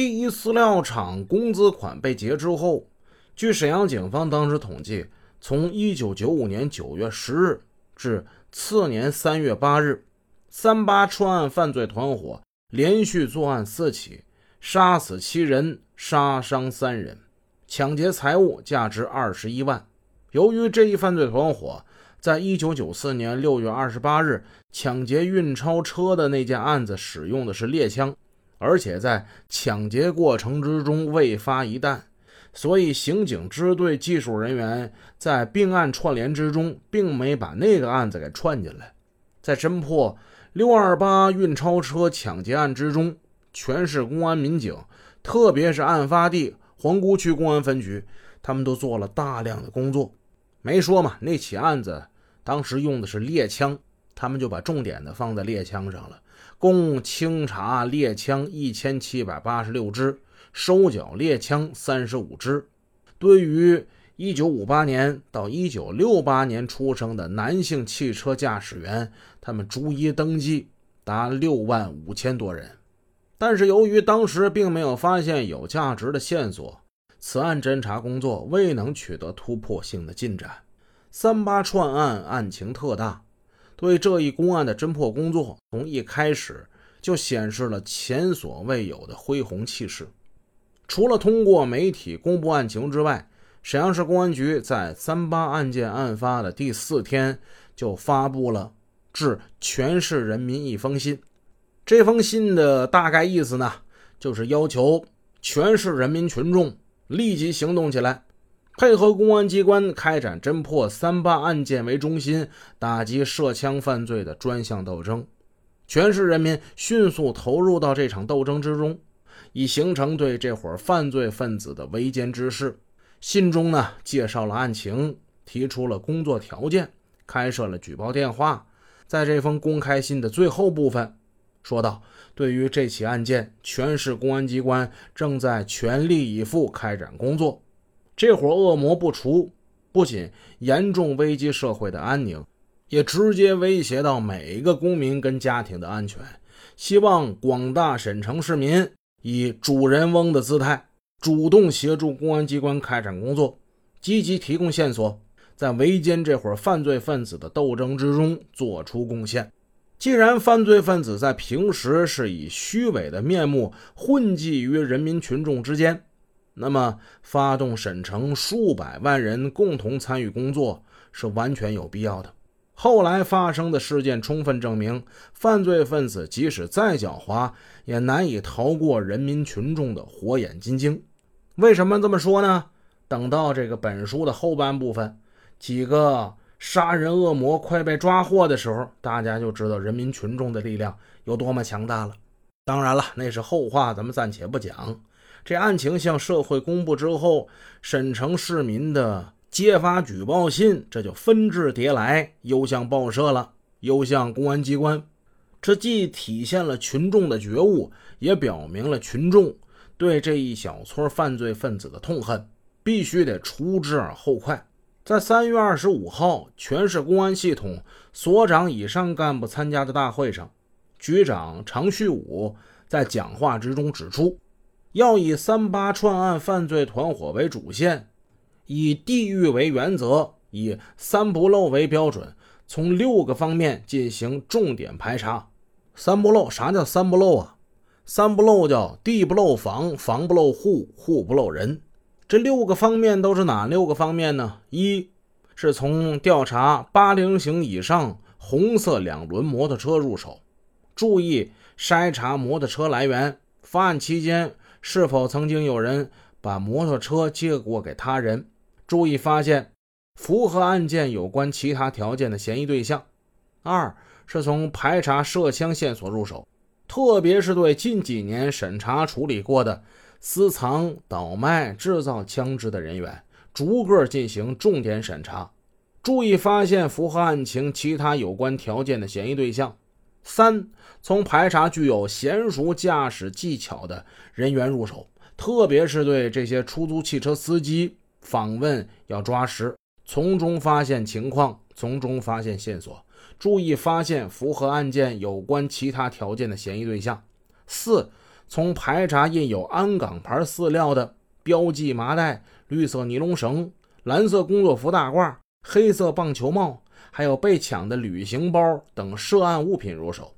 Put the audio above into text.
第一饲料厂工资款被劫之后，据沈阳警方当时统计，从1995年9月10日至次年3月8日，三八串案犯罪团伙连续作案四起，杀死七人，杀伤三人，抢劫财物价值二十一万。由于这一犯罪团伙在1994年6月28日抢劫运钞车的那件案子使用的是猎枪。而且在抢劫过程之中未发一弹，所以刑警支队技术人员在并案串联之中，并没把那个案子给串进来。在侦破六二八运钞车抢劫案之中，全市公安民警，特别是案发地皇姑区公安分局，他们都做了大量的工作。没说嘛，那起案子当时用的是猎枪，他们就把重点的放在猎枪上了。共清查猎枪一千七百八十六支，收缴猎枪三十五支。对于一九五八年到一九六八年出生的男性汽车驾驶员，他们逐一登记达六万五千多人。但是由于当时并没有发现有价值的线索，此案侦查工作未能取得突破性的进展。三八串案案情特大。对这一公案的侦破工作，从一开始就显示了前所未有的恢宏气势。除了通过媒体公布案情之外，沈阳市公安局在三八案件案发的第四天就发布了致全市人民一封信。这封信的大概意思呢，就是要求全市人民群众立即行动起来。配合公安机关开展侦破“三八”案件为中心，打击涉枪犯罪的专项斗争，全市人民迅速投入到这场斗争之中，以形成对这伙犯罪分子的围歼之势。信中呢，介绍了案情，提出了工作条件，开设了举报电话。在这封公开信的最后部分，说道：“对于这起案件，全市公安机关正在全力以赴开展工作。”这伙恶魔不除，不仅严重危及社会的安宁，也直接威胁到每一个公民跟家庭的安全。希望广大沈城市民以主人翁的姿态，主动协助公安机关开展工作，积极提供线索，在围歼这伙犯罪分子的斗争之中做出贡献。既然犯罪分子在平时是以虚伪的面目混迹于人民群众之间，那么，发动沈城数百万人共同参与工作是完全有必要的。后来发生的事件充分证明，犯罪分子即使再狡猾，也难以逃过人民群众的火眼金睛。为什么这么说呢？等到这个本书的后半部分，几个杀人恶魔快被抓获的时候，大家就知道人民群众的力量有多么强大了。当然了，那是后话，咱们暂且不讲。这案情向社会公布之后，沈城市民的揭发举报信这就纷至沓来，又向报社了，又向公安机关。这既体现了群众的觉悟，也表明了群众对这一小撮犯罪分子的痛恨，必须得除之而后快。在三月二十五号，全市公安系统所长以上干部参加的大会上，局长常旭武在讲话之中指出。要以三八串案犯罪团伙为主线，以地域为原则，以三不漏为标准，从六个方面进行重点排查。三不漏，啥叫三不漏啊？三不漏叫地不漏房，房不漏户，户不漏人。这六个方面都是哪六个方面呢？一是从调查八零型以上红色两轮摩托车入手，注意筛查摩托车来源，发案期间。是否曾经有人把摩托车借过给他人？注意发现符合案件有关其他条件的嫌疑对象。二是从排查涉枪线索入手，特别是对近几年审查处理过的私藏、倒卖、制造枪支的人员，逐个进行重点审查。注意发现符合案情其他有关条件的嫌疑对象。三从排查具有娴熟驾驶技巧的人员入手特别是对这些出租汽车司机访问要抓实从中发现情况从中发现线索注意发现符合案件有关其他条件的嫌疑对象。四从排查印有安岗牌饲料的标记麻袋绿色尼龙绳蓝色工作服大褂黑色棒球帽还有被抢的旅行包等涉案物品入手。